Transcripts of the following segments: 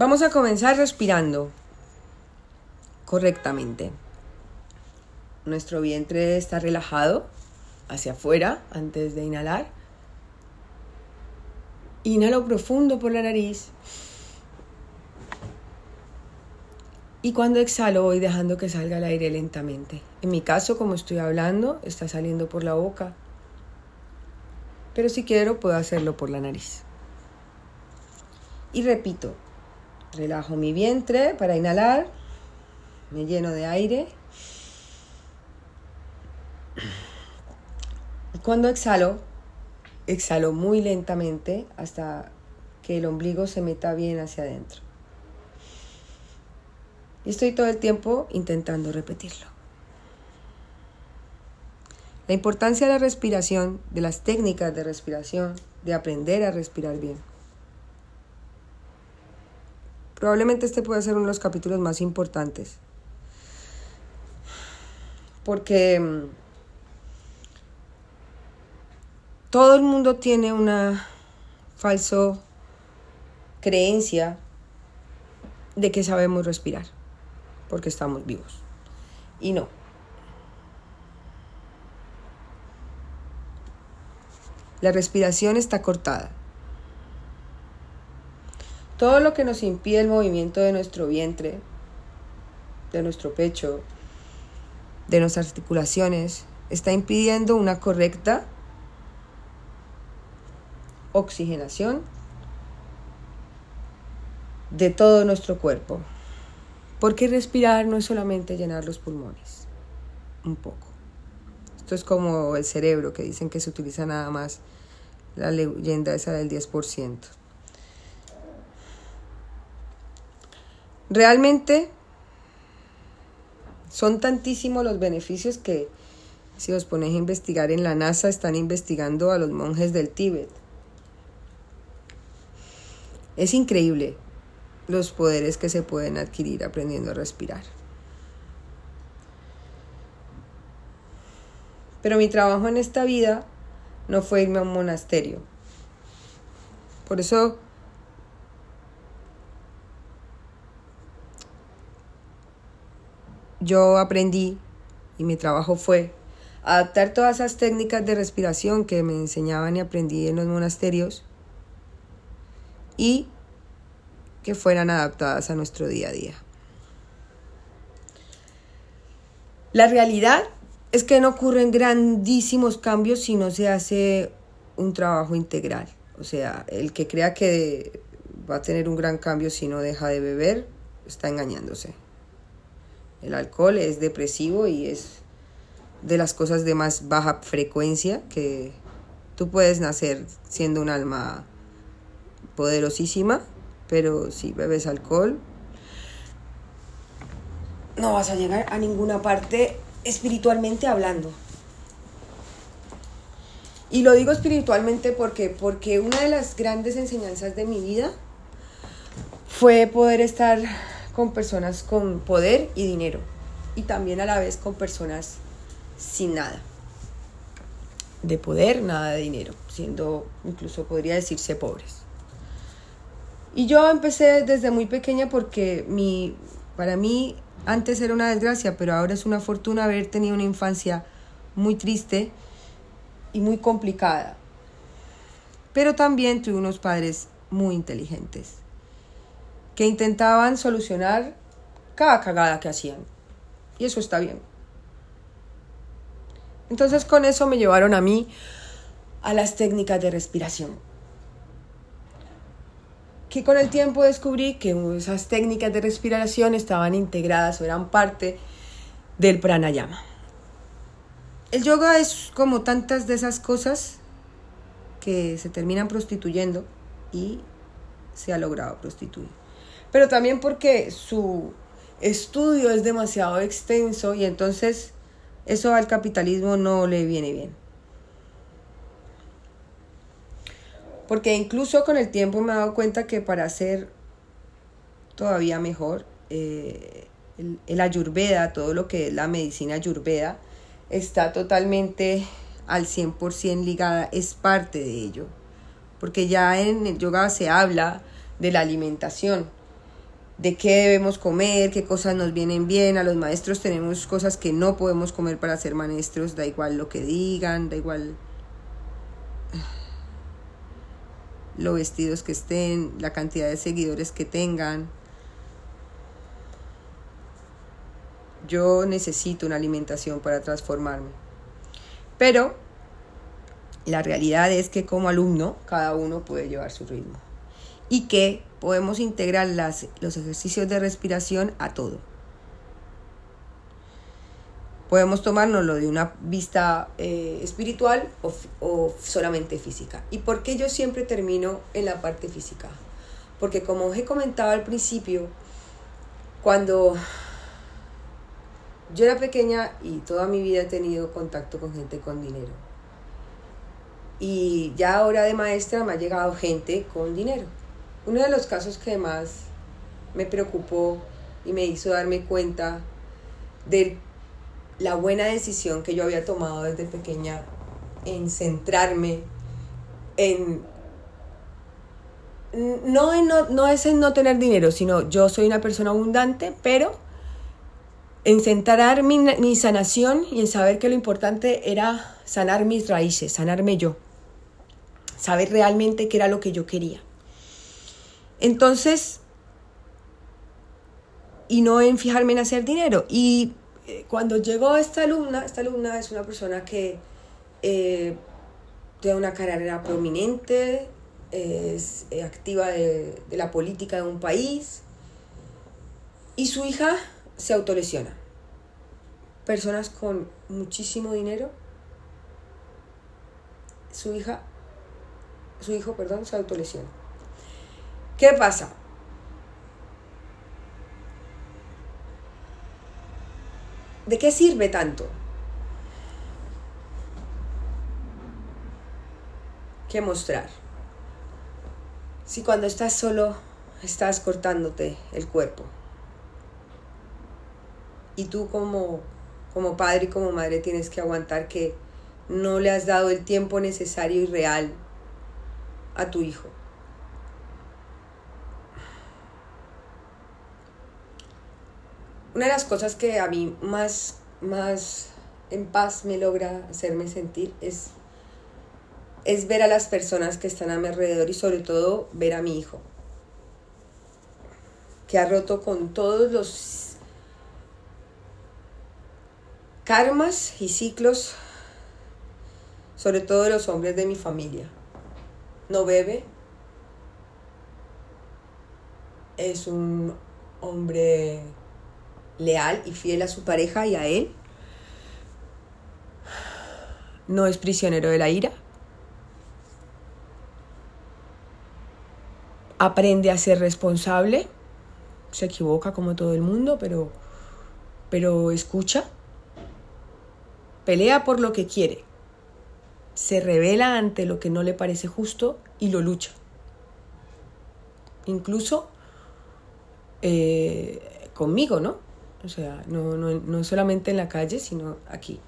Vamos a comenzar respirando correctamente. Nuestro vientre está relajado hacia afuera antes de inhalar. Inhalo profundo por la nariz. Y cuando exhalo voy dejando que salga el aire lentamente. En mi caso, como estoy hablando, está saliendo por la boca. Pero si quiero, puedo hacerlo por la nariz. Y repito, relajo mi vientre para inhalar, me lleno de aire. Cuando exhalo, exhalo muy lentamente hasta que el ombligo se meta bien hacia adentro. Y estoy todo el tiempo intentando repetirlo. La importancia de la respiración, de las técnicas de respiración, de aprender a respirar bien. Probablemente este pueda ser uno de los capítulos más importantes. Porque mm, todo el mundo tiene una falso creencia de que sabemos respirar porque estamos vivos. Y no. La respiración está cortada. Todo lo que nos impide el movimiento de nuestro vientre, de nuestro pecho, de nuestras articulaciones, está impidiendo una correcta oxigenación de todo nuestro cuerpo. Porque respirar no es solamente llenar los pulmones, un poco. Esto es como el cerebro, que dicen que se utiliza nada más la leyenda esa del 10%. Realmente son tantísimos los beneficios que si os ponéis a investigar en la NASA están investigando a los monjes del Tíbet. Es increíble los poderes que se pueden adquirir aprendiendo a respirar. Pero mi trabajo en esta vida no fue irme a un monasterio. Por eso yo aprendí y mi trabajo fue adaptar todas esas técnicas de respiración que me enseñaban y aprendí en los monasterios y que fueran adaptadas a nuestro día a día. La realidad es que no ocurren grandísimos cambios si no se hace un trabajo integral. O sea, el que crea que va a tener un gran cambio si no deja de beber, está engañándose. El alcohol es depresivo y es de las cosas de más baja frecuencia que tú puedes nacer siendo un alma poderosísima pero si bebes alcohol, no vas a llegar a ninguna parte espiritualmente hablando. Y lo digo espiritualmente porque, porque una de las grandes enseñanzas de mi vida fue poder estar con personas con poder y dinero. Y también a la vez con personas sin nada. De poder, nada de dinero. Siendo, incluso podría decirse, pobres. Y yo empecé desde muy pequeña porque mi, para mí antes era una desgracia, pero ahora es una fortuna haber tenido una infancia muy triste y muy complicada. Pero también tuve unos padres muy inteligentes que intentaban solucionar cada cagada que hacían. Y eso está bien. Entonces con eso me llevaron a mí a las técnicas de respiración que con el tiempo descubrí que esas técnicas de respiración estaban integradas o eran parte del pranayama. El yoga es como tantas de esas cosas que se terminan prostituyendo y se ha logrado prostituir. Pero también porque su estudio es demasiado extenso y entonces eso al capitalismo no le viene bien. Porque incluso con el tiempo me he dado cuenta que para ser todavía mejor, eh, el, ayurveda, todo lo que es la medicina ayurveda, está totalmente al 100% ligada, es parte de ello. Porque ya en el yoga se habla de la alimentación de qué debemos comer, qué cosas nos vienen bien. A los maestros tenemos cosas que no podemos comer para ser maestros, da igual lo que digan, da igual lo vestidos que estén, la cantidad de seguidores que tengan. Yo necesito una alimentación para transformarme. Pero la realidad es que como alumno cada uno puede llevar su ritmo y que podemos integrar las, los ejercicios de respiración a todo. Podemos tomárnoslo de una vista eh, espiritual o, o solamente física. ¿Y por qué yo siempre termino en la parte física? Porque como os he comentado al principio, cuando yo era pequeña y toda mi vida he tenido contacto con gente con dinero. Y ya ahora de maestra me ha llegado gente con dinero. Uno de los casos que más me preocupó y me hizo darme cuenta de la buena decisión que yo había tomado desde pequeña en centrarme en no, en no, no es en no tener dinero, sino yo soy una persona abundante, pero en centrar mi, mi, sanación y en saber que lo importante era sanar mis raíces, sanarme yo, saber realmente qué era lo que yo quería. Entonces, y no en fijarme en hacer dinero. Y eh, cuando llegó esta alumna, esta alumna es una persona que eh, tiene una carrera prominente, es eh, activa de, de la política de un país, y su hija se autolesiona. Personas con muchísimo dinero, su hija, su hijo, perdón, se autolesiona. ¿Qué pasa? ¿De qué sirve tanto? ¿Qué mostrar? Si cuando estás solo estás cortándote el cuerpo. Y tú como, como padre y como madre tienes que aguantar que no le has dado el tiempo necesario y real a tu hijo. Una de las cosas que a mí más, más en paz me logra hacerme sentir es, es ver a las personas que están a mi alrededor y sobre todo ver a mi hijo, que ha roto con todos los karmas y ciclos, sobre todo los hombres de mi familia. No bebe, es un hombre leal y fiel a su pareja y a él. No es prisionero de la ira. Aprende a ser responsable. Se equivoca como todo el mundo, pero, pero escucha. Pelea por lo que quiere. Se revela ante lo que no le parece justo y lo lucha. Incluso eh, conmigo, ¿no? O sea, no, no, no solamente en la calle, sino aquí.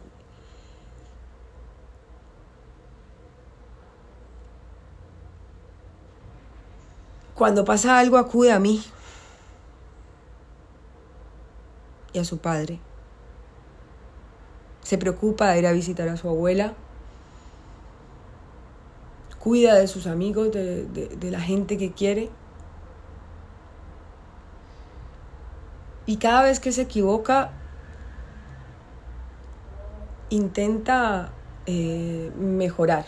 Cuando pasa algo acude a mí y a su padre. Se preocupa de ir a visitar a su abuela. Cuida de sus amigos, de, de, de la gente que quiere. Y cada vez que se equivoca, intenta eh, mejorar.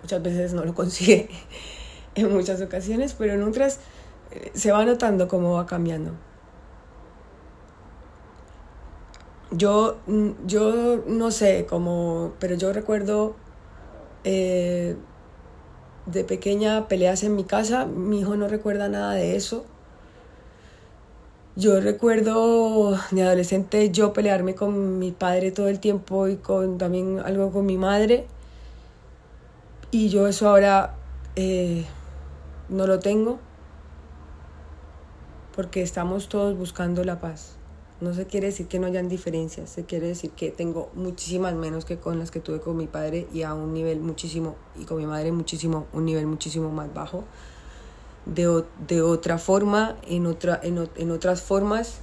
Muchas veces no lo consigue en muchas ocasiones, pero en otras eh, se va notando cómo va cambiando. Yo, mm, yo no sé cómo, pero yo recuerdo eh, de pequeña peleas en mi casa. Mi hijo no recuerda nada de eso. Yo recuerdo de adolescente yo pelearme con mi padre todo el tiempo y con también algo con mi madre. Y yo eso ahora eh, no lo tengo porque estamos todos buscando la paz. No se quiere decir que no hayan diferencias, se quiere decir que tengo muchísimas menos que con las que tuve con mi padre y a un nivel muchísimo, y con mi madre muchísimo, un nivel muchísimo más bajo. De, de otra forma, en, otra, en, en, otras formas.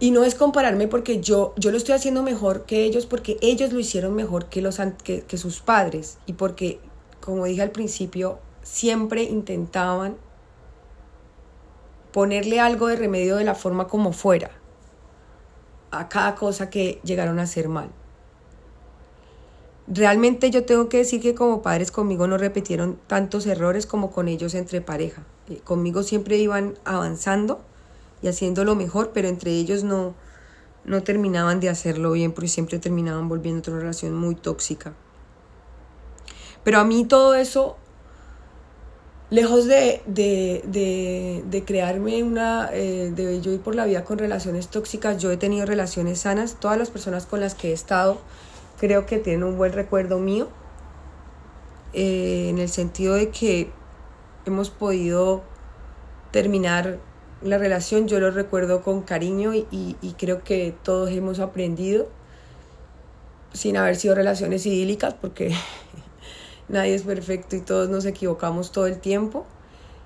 Y no es compararme porque yo, yo lo estoy haciendo mejor que ellos, porque ellos lo hicieron mejor que, los, que, que sus padres. Y porque, como dije al principio, siempre intentaban ponerle algo de remedio de la forma como fuera a cada cosa que llegaron a hacer mal. Realmente yo tengo que decir que como padres conmigo no repitieron tantos errores como con ellos entre pareja. Eh, conmigo siempre iban avanzando y haciendo lo mejor, pero entre ellos no, no terminaban de hacerlo bien porque siempre terminaban volviendo a una relación muy tóxica. Pero a mí todo eso, lejos de, de, crearme una, eh, de yo ir por la vida con relaciones tóxicas, yo he tenido relaciones sanas, todas las personas con las que he estado creo que tienen un buen recuerdo mío, eh, en el sentido de que hemos podido terminar la relación, yo lo recuerdo con cariño y, y, creo que todos hemos aprendido sin haber sido relaciones idílicas, porque nadie es perfecto y todos nos equivocamos todo el tiempo.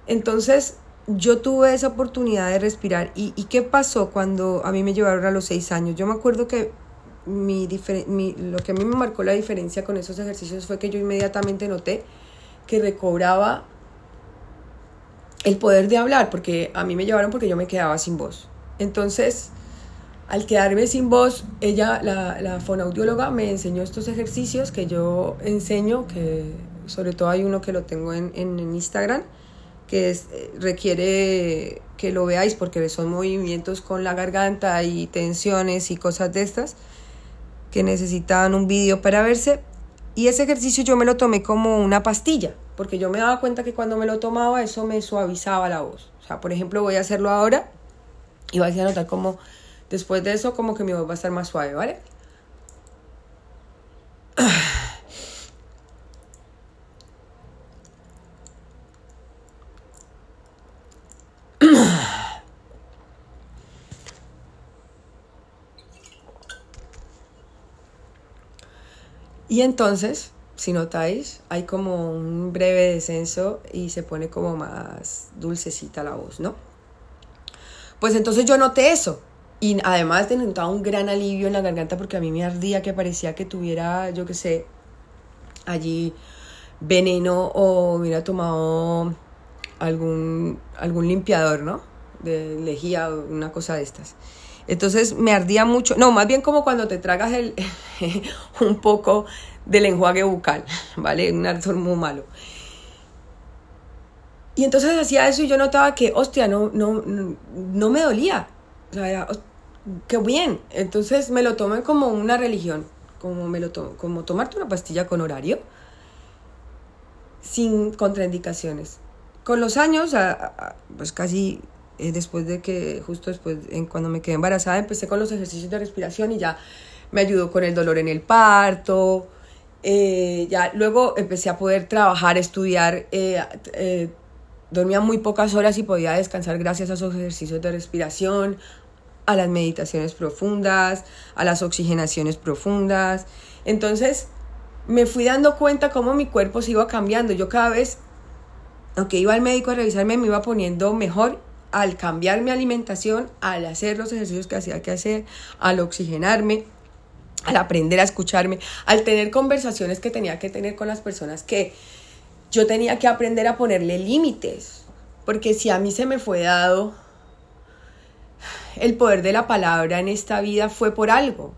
Entonces, yo tuve esa oportunidad de respirar. ¿Y, ¿Y, qué pasó cuando a mí me llevaron a los seis años? Yo me acuerdo que mi, mi, lo que a mí me marcó la diferencia con esos ejercicios fue que yo inmediatamente noté que recobraba el poder de hablar, porque a mí me llevaron porque yo me quedaba sin voz. Entonces, al quedarme sin voz, ella, la, la fonaudióloga, me enseñó estos ejercicios que yo enseño, que sobre todo hay uno que lo tengo en, en, Instagram, que es, eh, requiere que lo veáis porque son movimientos con la garganta y tensiones y cosas de estas necesitaban un vídeo para verse. Y ese ejercicio yo me lo tomé como una pastilla, porque yo me daba cuenta que cuando me lo tomaba eso me suavizaba la voz. O sea, por ejemplo, voy a hacerlo ahora y vais a notar como después de eso como que mi voz va a estar más suave, ¿vale? Y entonces, si notáis, hay como un breve descenso y se pone como más dulcecita la voz, ¿no? Pues entonces yo noté eso. Y además de notar un gran alivio en la garganta porque a mí me ardía que parecía que tuviera, yo qué sé, allí veneno o hubiera tomado algún, algún limpiador, ¿no? De lejía o una cosa de estas. Entonces me ardía mucho, no, más bien como cuando te tragas el, un poco del enjuague bucal, ¿vale? Un ardor muy malo. Y entonces hacía eso y yo notaba que, hostia, no, no, no, me dolía. O sea, qué bien. Entonces me lo tomé como una religión, como, me lo como tomarte una pastilla con horario, sin contraindicaciones. Con los años, pues casi eh, después de que, justo después, cuando me quedé embarazada, empecé con los ejercicios de respiración y ya me ayudó con el dolor en el parto. Eh, ya luego empecé a poder trabajar, estudiar. Eh, dormía muy pocas horas y podía descansar gracias a esos ejercicios de respiración, a las meditaciones profundas, a las oxigenaciones profundas. Entonces me fui dando cuenta cómo mi cuerpo se iba cambiando. Yo cada vez, aunque iba al médico a revisarme, me iba poniendo mejor al cambiar mi alimentación, al hacer los ejercicios que hacía que hacer, al oxigenarme, al aprender a escucharme, al tener conversaciones que tenía que tener con las personas que yo tenía que aprender a ponerle límites. Porque si a mí se me fue dado el poder de la palabra en esta vida fue por algo.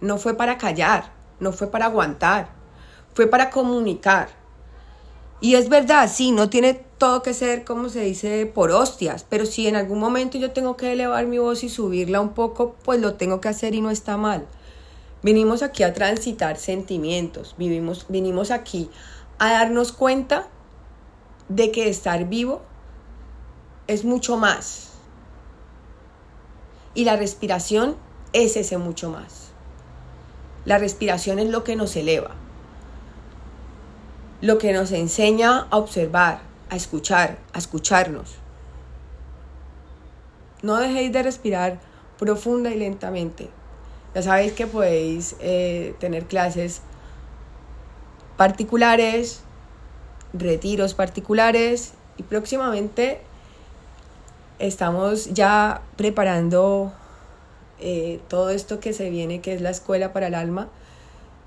No fue para callar, no fue para aguantar, fue para comunicar. Y es verdad, sí, no tiene todo que ser, como se dice, por hostias, pero si en algún momento yo tengo que elevar mi voz y subirla un poco, pues lo tengo que hacer y no está mal. Vinimos aquí a transitar sentimientos, vivimos, vinimos aquí a darnos cuenta de que estar vivo es mucho más. Y la respiración es ese mucho más. La respiración es lo que nos eleva, lo que nos enseña a observar, a escuchar, a escucharnos. No dejéis de respirar profunda y lentamente. Ya sabéis que podéis eh, tener clases particulares, retiros particulares Y próximamente estamos ya preparando eh, todo esto que se viene, que es la escuela para el alma,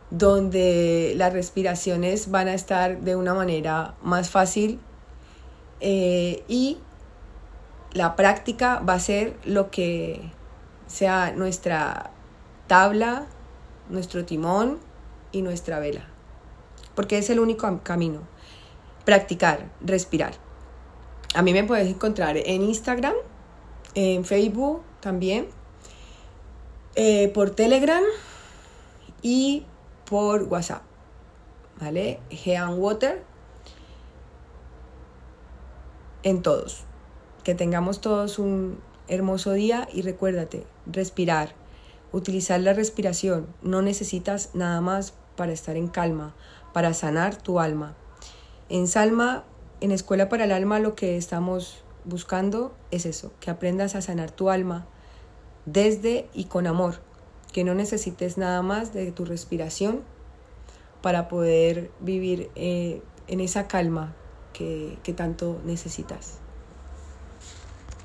donde las respiraciones van a estar de una manera más fácil eh, y la práctica va a ser lo que sea nuestra tabla, nuestro timón y nuestra vela, porque es el único camino. Practicar, respirar. A mí me puedes encontrar en Instagram, en Facebook también, eh, por Telegram y por WhatsApp. ¿Vale? Gean Water. En todos. Que tengamos todos un hermoso día y recuérdate, respirar, utilizar la respiración. No necesitas nada más para estar en calma, para sanar tu alma. En Salma en Escuela para el Alma lo que estamos buscando es eso, que aprendas a sanar tu alma desde y con amor, que no necesites nada más de tu respiración para poder vivir eh, en esa calma que tanto necesitas.